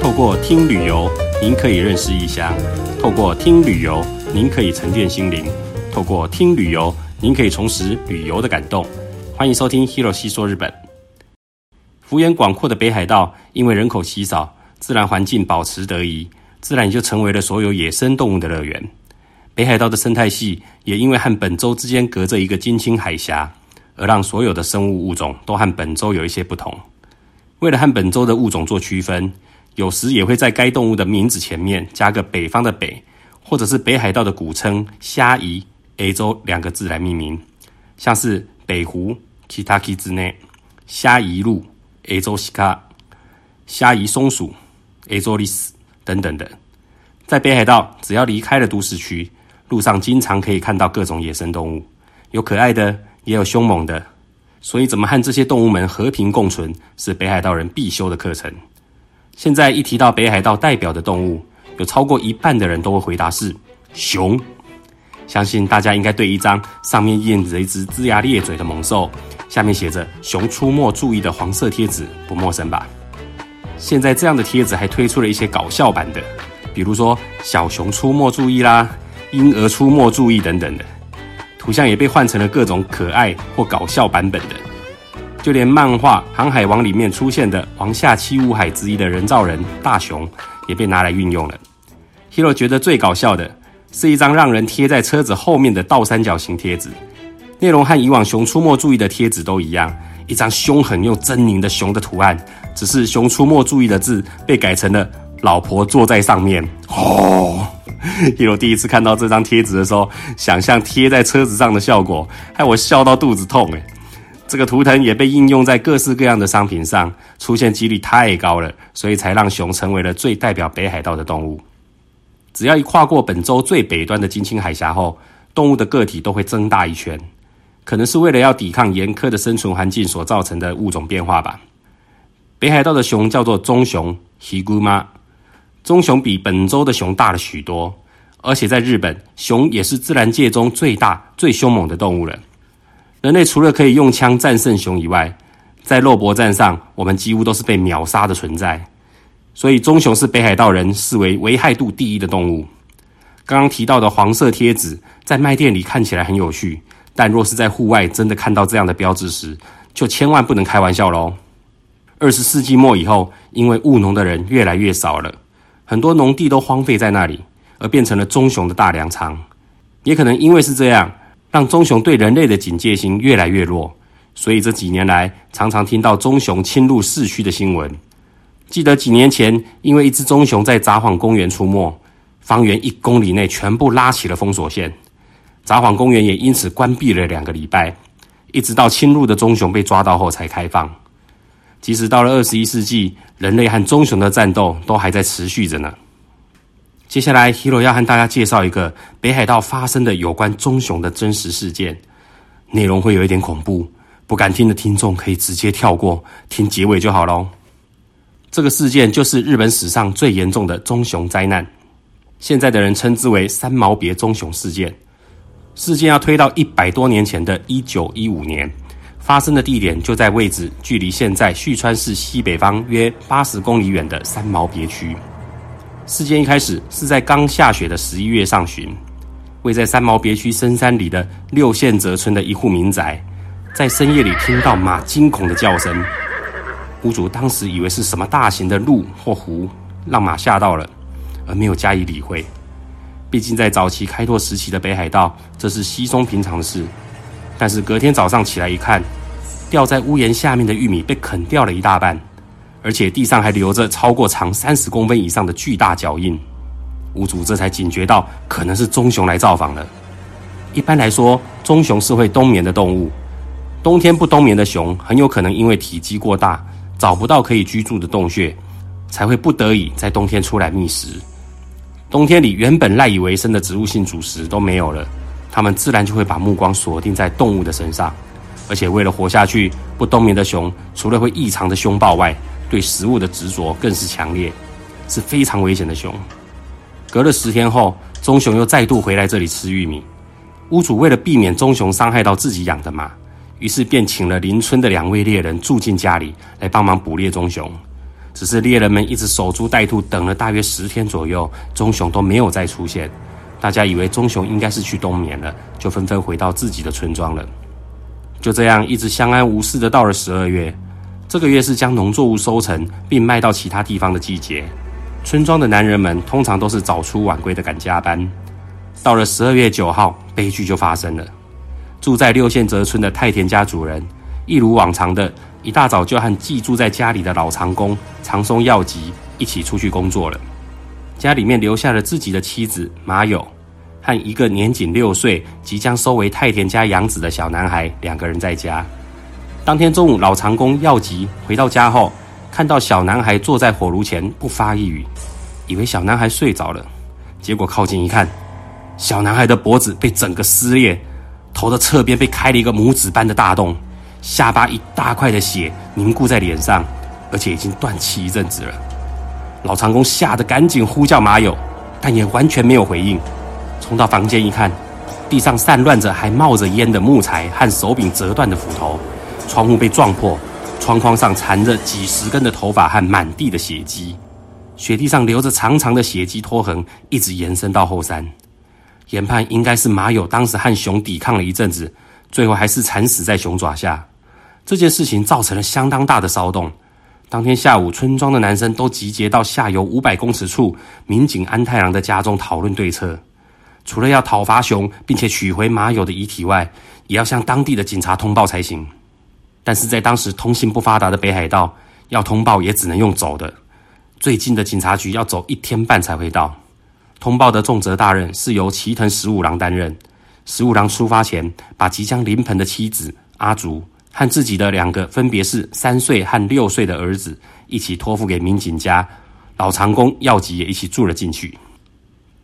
透过听旅游，您可以认识异乡；透过听旅游，您可以沉淀心灵；透过听旅游，您可以重拾旅游的感动。欢迎收听 Hiro 西说日本。幅员广阔的北海道，因为人口稀少，自然环境保持得宜，自然也就成为了所有野生动物的乐园。北海道的生态系也因为和本州之间隔着一个金青海峡，而让所有的生物物种都和本州有一些不同。为了和本州的物种做区分，有时也会在该动物的名字前面加个北方的北，或者是北海道的古称虾夷 A 州两个字来命名，像是北湖 Kitaki 之内、虾夷鹿 A 州西卡、虾夷松鼠 A 州利斯等等的。在北海道，只要离开了都市区，路上经常可以看到各种野生动物，有可爱的，也有凶猛的。所以，怎么和这些动物们和平共存，是北海道人必修的课程。现在一提到北海道代表的动物，有超过一半的人都会回答是熊。相信大家应该对一张上面印着一只龇牙咧嘴的猛兽，下面写着“熊出没，注意”的黄色贴纸不陌生吧？现在这样的贴纸还推出了一些搞笑版的，比如说“小熊出没，注意啦”、“婴儿出没，注意”等等的。图像也被换成了各种可爱或搞笑版本的，就连漫画《航海王》里面出现的王下七武海之一的人造人大雄，也被拿来运用了。Hero 觉得最搞笑的是一张让人贴在车子后面的倒三角形贴纸，内容和以往《熊出没注意》的贴纸都一样，一张凶狠又狰狞的熊的图案，只是《熊出没注意》的字被改成了“老婆坐在上面”。哦。一楼第一次看到这张贴纸的时候，想象贴在车子上的效果，害我笑到肚子痛诶这个图腾也被应用在各式各样的商品上，出现几率太高了，所以才让熊成为了最代表北海道的动物。只要一跨过本州最北端的金青海峡后，动物的个体都会增大一圈，可能是为了要抵抗严苛的生存环境所造成的物种变化吧。北海道的熊叫做棕熊 （Higuma）。棕熊比本州的熊大了许多，而且在日本，熊也是自然界中最大、最凶猛的动物了。人类除了可以用枪战胜熊以外，在肉搏战上，我们几乎都是被秒杀的存在。所以，棕熊是北海道人视为危害度第一的动物。刚刚提到的黄色贴纸，在卖店里看起来很有趣，但若是在户外真的看到这样的标志时，就千万不能开玩笑喽。二十世纪末以后，因为务农的人越来越少了。很多农地都荒废在那里，而变成了棕熊的大粮仓。也可能因为是这样，让棕熊对人类的警戒心越来越弱。所以这几年来，常常听到棕熊侵入市区的新闻。记得几年前，因为一只棕熊在札幌公园出没，方圆一公里内全部拉起了封锁线，札幌公园也因此关闭了两个礼拜，一直到侵入的棕熊被抓到后才开放。即使到了二十一世纪，人类和棕熊的战斗都还在持续着呢。接下来，Hero 要和大家介绍一个北海道发生的有关棕熊的真实事件，内容会有一点恐怖，不敢听的听众可以直接跳过，听结尾就好喽。这个事件就是日本史上最严重的棕熊灾难，现在的人称之为三毛别棕熊事件。事件要推到一百多年前的一九一五年。发生的地点就在位置距离现在旭川市西北方约八十公里远的三毛别区。事件一开始是在刚下雪的十一月上旬，位在三毛别区深山里的六线泽村的一户民宅，在深夜里听到马惊恐的叫声。屋主当时以为是什么大型的鹿或狐让马吓到了，而没有加以理会。毕竟在早期开拓时期的北海道，这是稀松平常的事。但是隔天早上起来一看，掉在屋檐下面的玉米被啃掉了一大半，而且地上还留着超过长三十公分以上的巨大脚印。屋主这才警觉到可能是棕熊来造访了。一般来说，棕熊是会冬眠的动物。冬天不冬眠的熊，很有可能因为体积过大，找不到可以居住的洞穴，才会不得已在冬天出来觅食。冬天里原本赖以为生的植物性主食都没有了，它们自然就会把目光锁定在动物的身上。而且为了活下去，不冬眠的熊除了会异常的凶暴外，对食物的执着更是强烈，是非常危险的熊。隔了十天后，棕熊又再度回来这里吃玉米。屋主为了避免棕熊伤害到自己养的马，于是便请了邻村的两位猎人住进家里来帮忙捕猎棕熊。只是猎人们一直守株待兔，等了大约十天左右，棕熊都没有再出现。大家以为棕熊应该是去冬眠了，就纷纷回到自己的村庄了。就这样，一直相安无事的到了十二月。这个月是将农作物收成并卖到其他地方的季节。村庄的男人们通常都是早出晚归的赶加班。到了十二月九号，悲剧就发生了。住在六线泽村的太田家主人，一如往常的一大早就和寄住在家里的老长工长松耀吉一起出去工作了。家里面留下了自己的妻子马友和一个年仅六岁、即将收为太田家养子的小男孩，两个人在家。当天中午，老长工药吉回到家后，看到小男孩坐在火炉前不发一语，以为小男孩睡着了。结果靠近一看，小男孩的脖子被整个撕裂。头的侧边被开了一个拇指般的大洞，下巴一大块的血凝固在脸上，而且已经断气一阵子了。老长工吓得赶紧呼叫马友，但也完全没有回应。冲到房间一看，地上散乱着还冒着烟的木材和手柄折断的斧头，窗户被撞破，窗框上缠着几十根的头发和满地的血迹，雪地上留着长长的血迹拖痕，一直延伸到后山。研判应该是马友当时和熊抵抗了一阵子，最后还是惨死在熊爪下。这件事情造成了相当大的骚动。当天下午，村庄的男生都集结到下游五百公尺处民警安太郎的家中讨论对策。除了要讨伐熊，并且取回马友的遗体外，也要向当地的警察通报才行。但是在当时通信不发达的北海道，要通报也只能用走的。最近的警察局要走一天半才会到。通报的重责大任是由齐藤十五郎担任。十五郎出发前，把即将临盆的妻子阿竹和自己的两个分别是三岁和六岁的儿子一起托付给民警家。老长工耀吉也一起住了进去。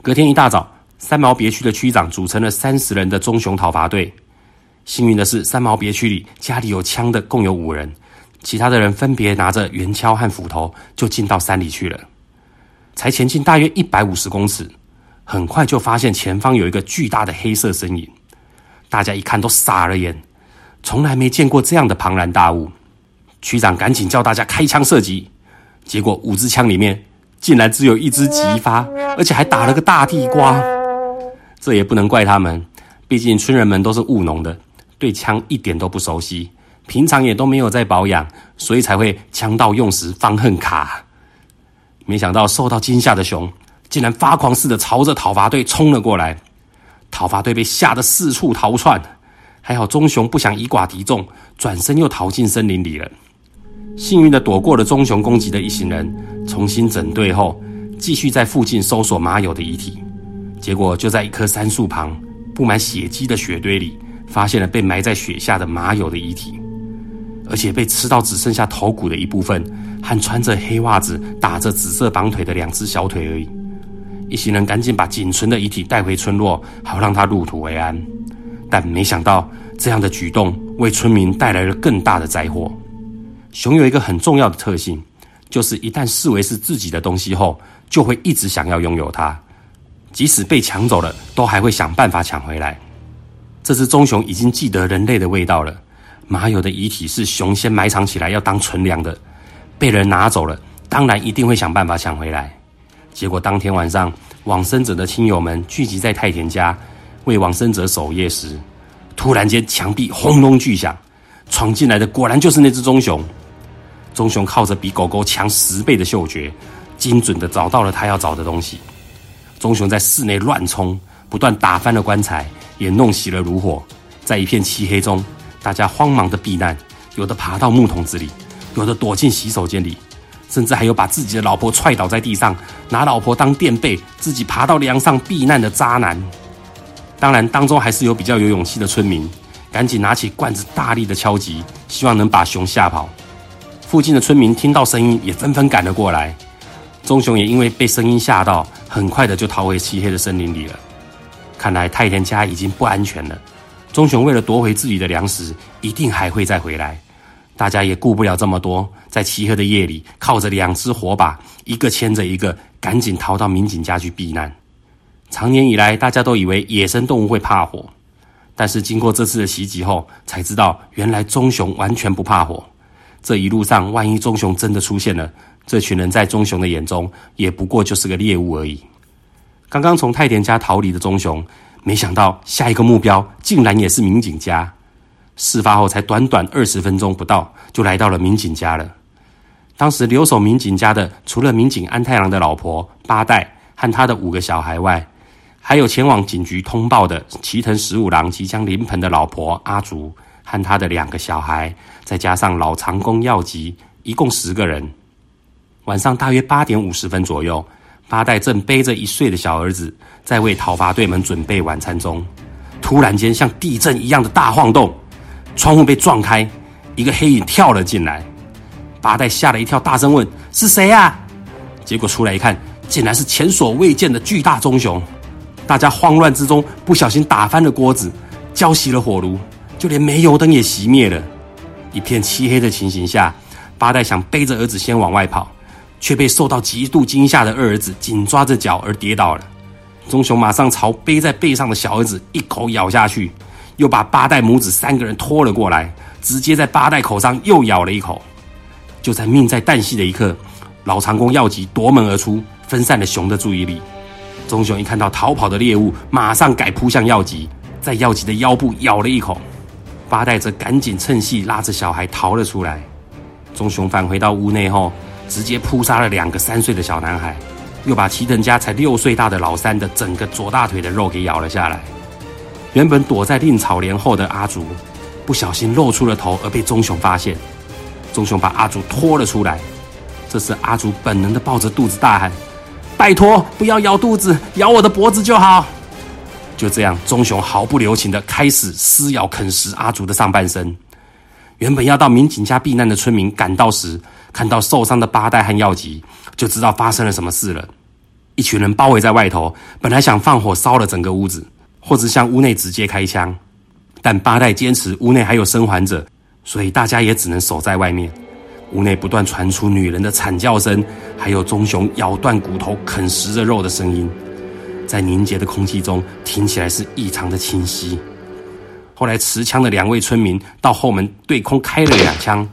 隔天一大早，三毛别区的区长组成了三十人的棕熊讨伐队。幸运的是，三毛别区里家里有枪的共有五人，其他的人分别拿着圆锹和斧头，就进到山里去了。才前进大约一百五十公尺，很快就发现前方有一个巨大的黑色身影。大家一看都傻了眼，从来没见过这样的庞然大物。区长赶紧叫大家开枪射击，结果五支枪里面竟然只有一支急发，而且还打了个大地瓜。这也不能怪他们，毕竟村人们都是务农的，对枪一点都不熟悉，平常也都没有在保养，所以才会枪到用时方恨卡。没想到受到惊吓的熊竟然发狂似的朝着讨伐队冲了过来，讨伐队被吓得四处逃窜，还好棕熊不想以寡敌众，转身又逃进森林里了。幸运的躲过了棕熊攻击的一行人，重新整队后，继续在附近搜索马友的遗体。结果就在一棵杉树旁布满血迹的雪堆里，发现了被埋在雪下的马友的遗体，而且被吃到只剩下头骨的一部分。和穿着黑袜子、打着紫色绑腿的两只小腿而已。一行人赶紧把仅存的遗体带回村落，好让他入土为安。但没想到，这样的举动为村民带来了更大的灾祸。熊有一个很重要的特性，就是一旦视为是自己的东西后，就会一直想要拥有它，即使被抢走了，都还会想办法抢回来。这只棕熊已经记得人类的味道了。马友的遗体是熊先埋藏起来，要当存粮的。被人拿走了，当然一定会想办法抢回来。结果当天晚上，往生者的亲友们聚集在太田家为往生者守夜时，突然间墙壁轰隆巨响，闯进来的果然就是那只棕熊。棕熊靠着比狗狗强十倍的嗅觉，精准的找到了他要找的东西。棕熊在室内乱冲，不断打翻了棺材，也弄熄了炉火。在一片漆黑中，大家慌忙的避难，有的爬到木桶子里。有的躲进洗手间里，甚至还有把自己的老婆踹倒在地上，拿老婆当垫背，自己爬到梁上避难的渣男。当然，当中还是有比较有勇气的村民，赶紧拿起罐子大力的敲击，希望能把熊吓跑。附近的村民听到声音，也纷纷赶了过来。棕熊也因为被声音吓到，很快的就逃回漆黑的森林里了。看来太田家已经不安全了。棕熊为了夺回自己的粮食，一定还会再回来。大家也顾不了这么多，在漆黑的夜里，靠着两只火把，一个牵着一个，赶紧逃到民警家去避难。长年以来，大家都以为野生动物会怕火，但是经过这次的袭击后，才知道原来棕熊完全不怕火。这一路上，万一棕熊真的出现了，这群人在棕熊的眼中也不过就是个猎物而已。刚刚从太田家逃离的棕熊，没想到下一个目标竟然也是民警家。事发后才短短二十分钟不到，就来到了民警家了。当时留守民警家的，除了民警安太郎的老婆八代和他的五个小孩外，还有前往警局通报的齐藤十五郎即将临盆的老婆阿竹和他的两个小孩，再加上老长工耀吉，一共十个人。晚上大约八点五十分左右，八代正背着一岁的小儿子，在为讨伐队们准备晚餐中，突然间像地震一样的大晃动。窗户被撞开，一个黑影跳了进来。八代吓了一跳，大声问：“是谁呀？”结果出来一看，竟然是前所未见的巨大棕熊。大家慌乱之中，不小心打翻了锅子，浇熄了火炉，就连煤油灯也熄灭了。一片漆黑的情形下，八代想背着儿子先往外跑，却被受到极度惊吓的二儿子紧抓着脚而跌倒了。棕熊马上朝背在背上的小儿子一口咬下去。又把八代母子三个人拖了过来，直接在八代口上又咬了一口。就在命在旦夕的一刻，老长工药吉夺门而出，分散了熊的注意力。棕熊一看到逃跑的猎物，马上改扑向药吉，在药吉的腰部咬了一口。八代则赶紧趁隙拉着小孩逃了出来。棕熊返回到屋内后，直接扑杀了两个三岁的小男孩，又把齐藤家才六岁大的老三的整个左大腿的肉给咬了下来。原本躲在令草帘后的阿竹，不小心露出了头，而被棕熊发现。棕熊把阿竹拖了出来。这时，阿竹本能的抱着肚子大喊：“拜托，不要咬肚子，咬我的脖子就好。”就这样，棕熊毫不留情的开始撕咬啃食阿竹的上半身。原本要到民警家避难的村民赶到时，看到受伤的八代和药吉，就知道发生了什么事了。一群人包围在外头，本来想放火烧了整个屋子。或者向屋内直接开枪，但八代坚持屋内还有生还者，所以大家也只能守在外面。屋内不断传出女人的惨叫声，还有棕熊咬断骨头、啃食着肉的声音，在凝结的空气中听起来是异常的清晰。后来持枪的两位村民到后门对空开了两枪，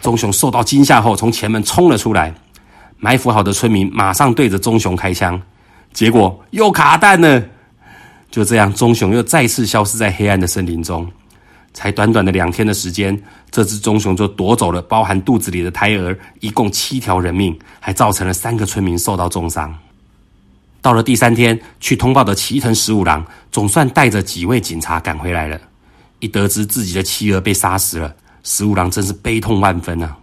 棕熊受到惊吓后从前门冲了出来，埋伏好的村民马上对着棕熊开枪，结果又卡弹了。就这样，棕熊又再次消失在黑暗的森林中。才短短的两天的时间，这只棕熊就夺走了包含肚子里的胎儿一共七条人命，还造成了三个村民受到重伤。到了第三天，去通报的齐藤十五郎总算带着几位警察赶回来了。一得知自己的妻儿被杀死了，十五郎真是悲痛万分啊！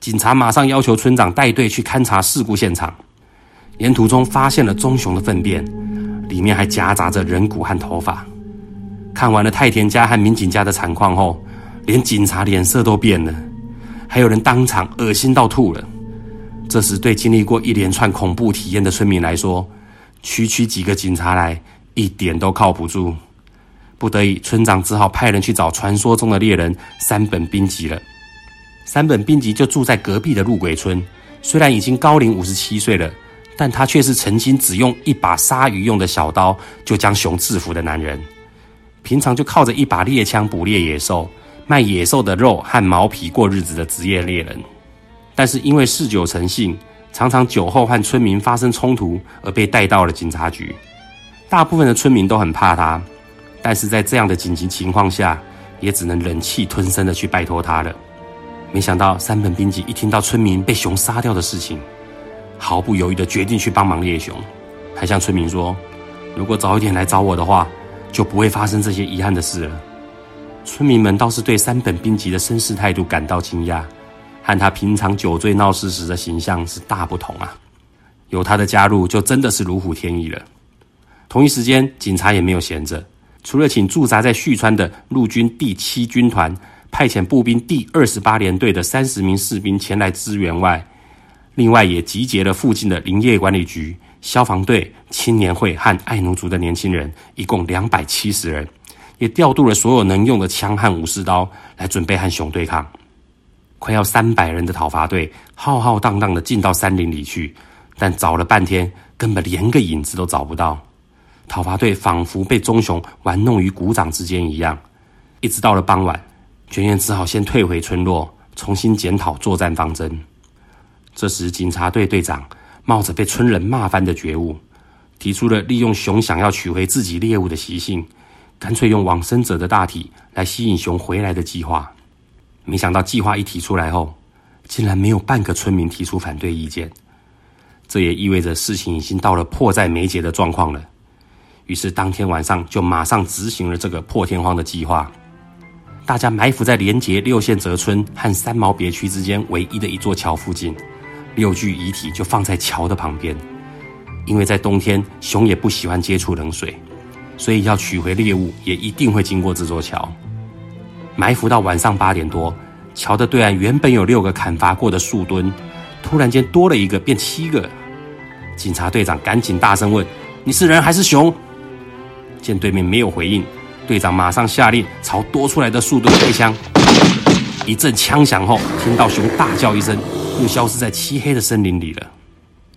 警察马上要求村长带队去勘察事故现场。沿途中发现了棕熊的粪便。里面还夹杂着人骨和头发。看完了太田家和民警家的惨况后，连警察脸色都变了，还有人当场恶心到吐了。这时，对经历过一连串恐怖体验的村民来说，区区几个警察来一点都靠不住。不得已，村长只好派人去找传说中的猎人三本兵吉了。三本兵吉就住在隔壁的鹿鬼村，虽然已经高龄五十七岁了。但他却是曾经只用一把杀鱼用的小刀就将熊制服的男人，平常就靠着一把猎枪捕猎野兽、卖野兽的肉和毛皮过日子的职业猎人。但是因为嗜酒成性，常常酒后和村民发生冲突，而被带到了警察局。大部分的村民都很怕他，但是在这样的紧急情况下，也只能忍气吞声的去拜托他了。没想到三本兵吉一听到村民被熊杀掉的事情。毫不犹豫的决定去帮忙猎熊，还向村民说：“如果早一点来找我的话，就不会发生这些遗憾的事了。”村民们倒是对三本兵吉的绅士态度感到惊讶，和他平常酒醉闹事时的形象是大不同啊！有他的加入，就真的是如虎添翼了。同一时间，警察也没有闲着，除了请驻扎在旭川的陆军第七军团派遣步兵第二十八联队的三十名士兵前来支援外，另外，也集结了附近的林业管理局、消防队、青年会和爱奴族的年轻人，一共两百七十人，也调度了所有能用的枪和武士刀，来准备和熊对抗。快要三百人的讨伐队，浩浩荡荡的进到山林里去，但找了半天，根本连个影子都找不到。讨伐队仿佛被棕熊玩弄于股掌之间一样。一直到了傍晚，全员只好先退回村落，重新检讨作战方针。这时，警察队队长冒着被村人骂翻的觉悟，提出了利用熊想要取回自己猎物的习性，干脆用往生者的大体来吸引熊回来的计划。没想到计划一提出来后，竟然没有半个村民提出反对意见。这也意味着事情已经到了迫在眉睫的状况了。于是当天晚上就马上执行了这个破天荒的计划。大家埋伏在连结六线泽村和三毛别区之间唯一的一座桥附近，六具遗体就放在桥的旁边。因为在冬天，熊也不喜欢接触冷水，所以要取回猎物也一定会经过这座桥。埋伏到晚上八点多，桥的对岸原本有六个砍伐过的树墩，突然间多了一个，变七个。警察队长赶紧大声问：“你是人还是熊？”见对面没有回应。队长马上下令朝多出来的树墩开枪，一阵枪响后，听到熊大叫一声，又消失在漆黑的森林里了。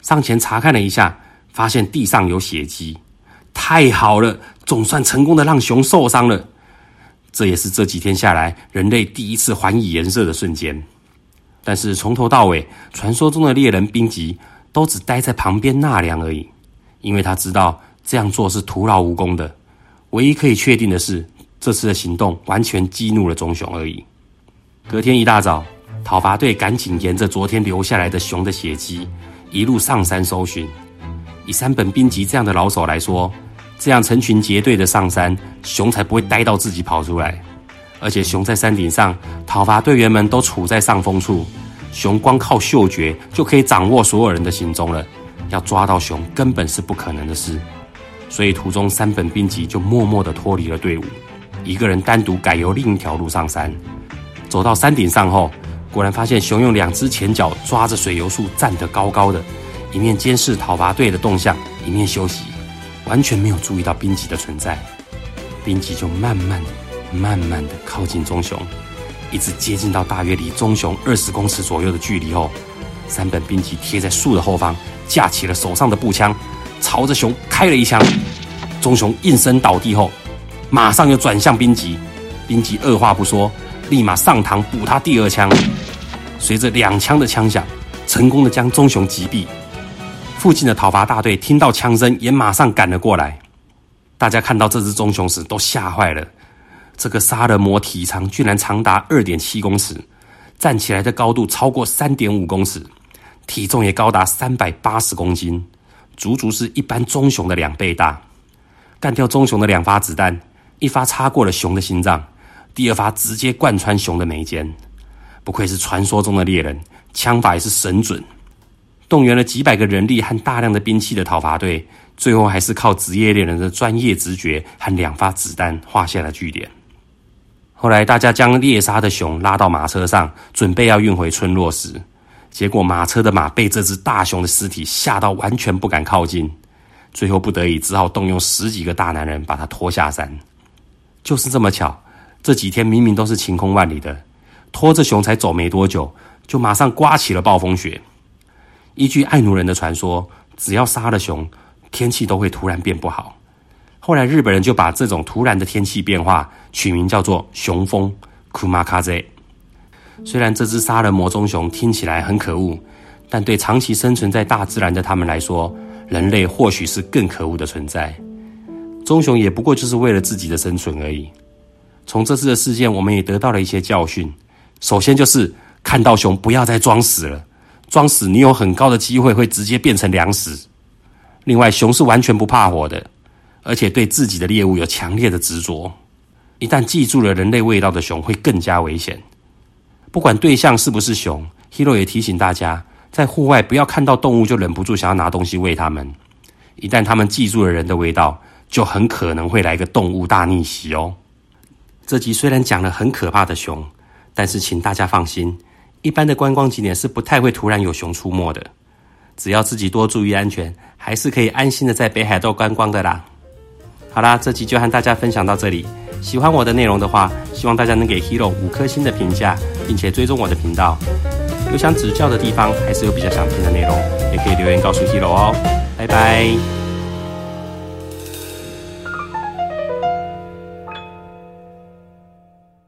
上前查看了一下，发现地上有血迹，太好了，总算成功的让熊受伤了。这也是这几天下来人类第一次还以颜色的瞬间。但是从头到尾，传说中的猎人冰吉都只待在旁边纳凉而已，因为他知道这样做是徒劳无功的。唯一可以确定的是，这次的行动完全激怒了棕熊而已。隔天一大早，讨伐队赶紧沿着昨天留下来的熊的血迹，一路上山搜寻。以山本兵吉这样的老手来说，这样成群结队的上山，熊才不会呆到自己跑出来。而且熊在山顶上，讨伐队员们都处在上风处，熊光靠嗅觉就可以掌握所有人的行踪了，要抓到熊根本是不可能的事。所以途中，山本兵吉就默默地脱离了队伍，一个人单独改由另一条路上山。走到山顶上后，果然发现熊用两只前脚抓着水油树站得高高的，一面监视讨伐队的动向，一面休息，完全没有注意到兵吉的存在。兵吉就慢慢、慢慢地靠近棕熊，一直接近到大约离棕熊二十公尺左右的距离后，山本兵吉贴在树的后方，架起了手上的步枪。朝着熊开了一枪，棕熊应声倒地后，马上又转向兵吉。兵吉二话不说，立马上膛补他第二枪。随着两枪的枪响，成功的将棕熊击毙。附近的讨伐大队听到枪声，也马上赶了过来。大家看到这只棕熊时，都吓坏了。这个杀人魔体长居然长达二点七公尺，站起来的高度超过三点五公尺，体重也高达三百八十公斤。足足是一般棕熊的两倍大，干掉棕熊的两发子弹，一发插过了熊的心脏，第二发直接贯穿熊的眉间。不愧是传说中的猎人，枪法也是神准。动员了几百个人力和大量的兵器的讨伐队，最后还是靠职业猎人的专业直觉和两发子弹画下了句点。后来，大家将猎杀的熊拉到马车上，准备要运回村落时。结果马车的马被这只大熊的尸体吓到，完全不敢靠近。最后不得已，只好动用十几个大男人把它拖下山。就是这么巧，这几天明明都是晴空万里的，拖着熊才走没多久，就马上刮起了暴风雪。依据爱奴人的传说，只要杀了熊，天气都会突然变不好。后来日本人就把这种突然的天气变化取名叫做“熊风 ”（Kumakaze）。虽然这只杀人魔棕熊听起来很可恶，但对长期生存在大自然的他们来说，人类或许是更可恶的存在。棕熊也不过就是为了自己的生存而已。从这次的事件，我们也得到了一些教训。首先就是看到熊不要再装死了，装死你有很高的机会会直接变成粮食。另外，熊是完全不怕火的，而且对自己的猎物有强烈的执着。一旦记住了人类味道的熊，会更加危险。不管对象是不是熊，Hero 也提醒大家，在户外不要看到动物就忍不住想要拿东西喂它们。一旦它们记住了人的味道，就很可能会来个动物大逆袭哦。这集虽然讲了很可怕的熊，但是请大家放心，一般的观光景点是不太会突然有熊出没的。只要自己多注意安全，还是可以安心的在北海道观光的啦。好啦，这集就和大家分享到这里。喜欢我的内容的话，希望大家能给 Hero 五颗星的评价，并且追踪我的频道。有想指教的地方，还是有比较想听的内容，也可以留言告诉 Hero 哦。拜拜。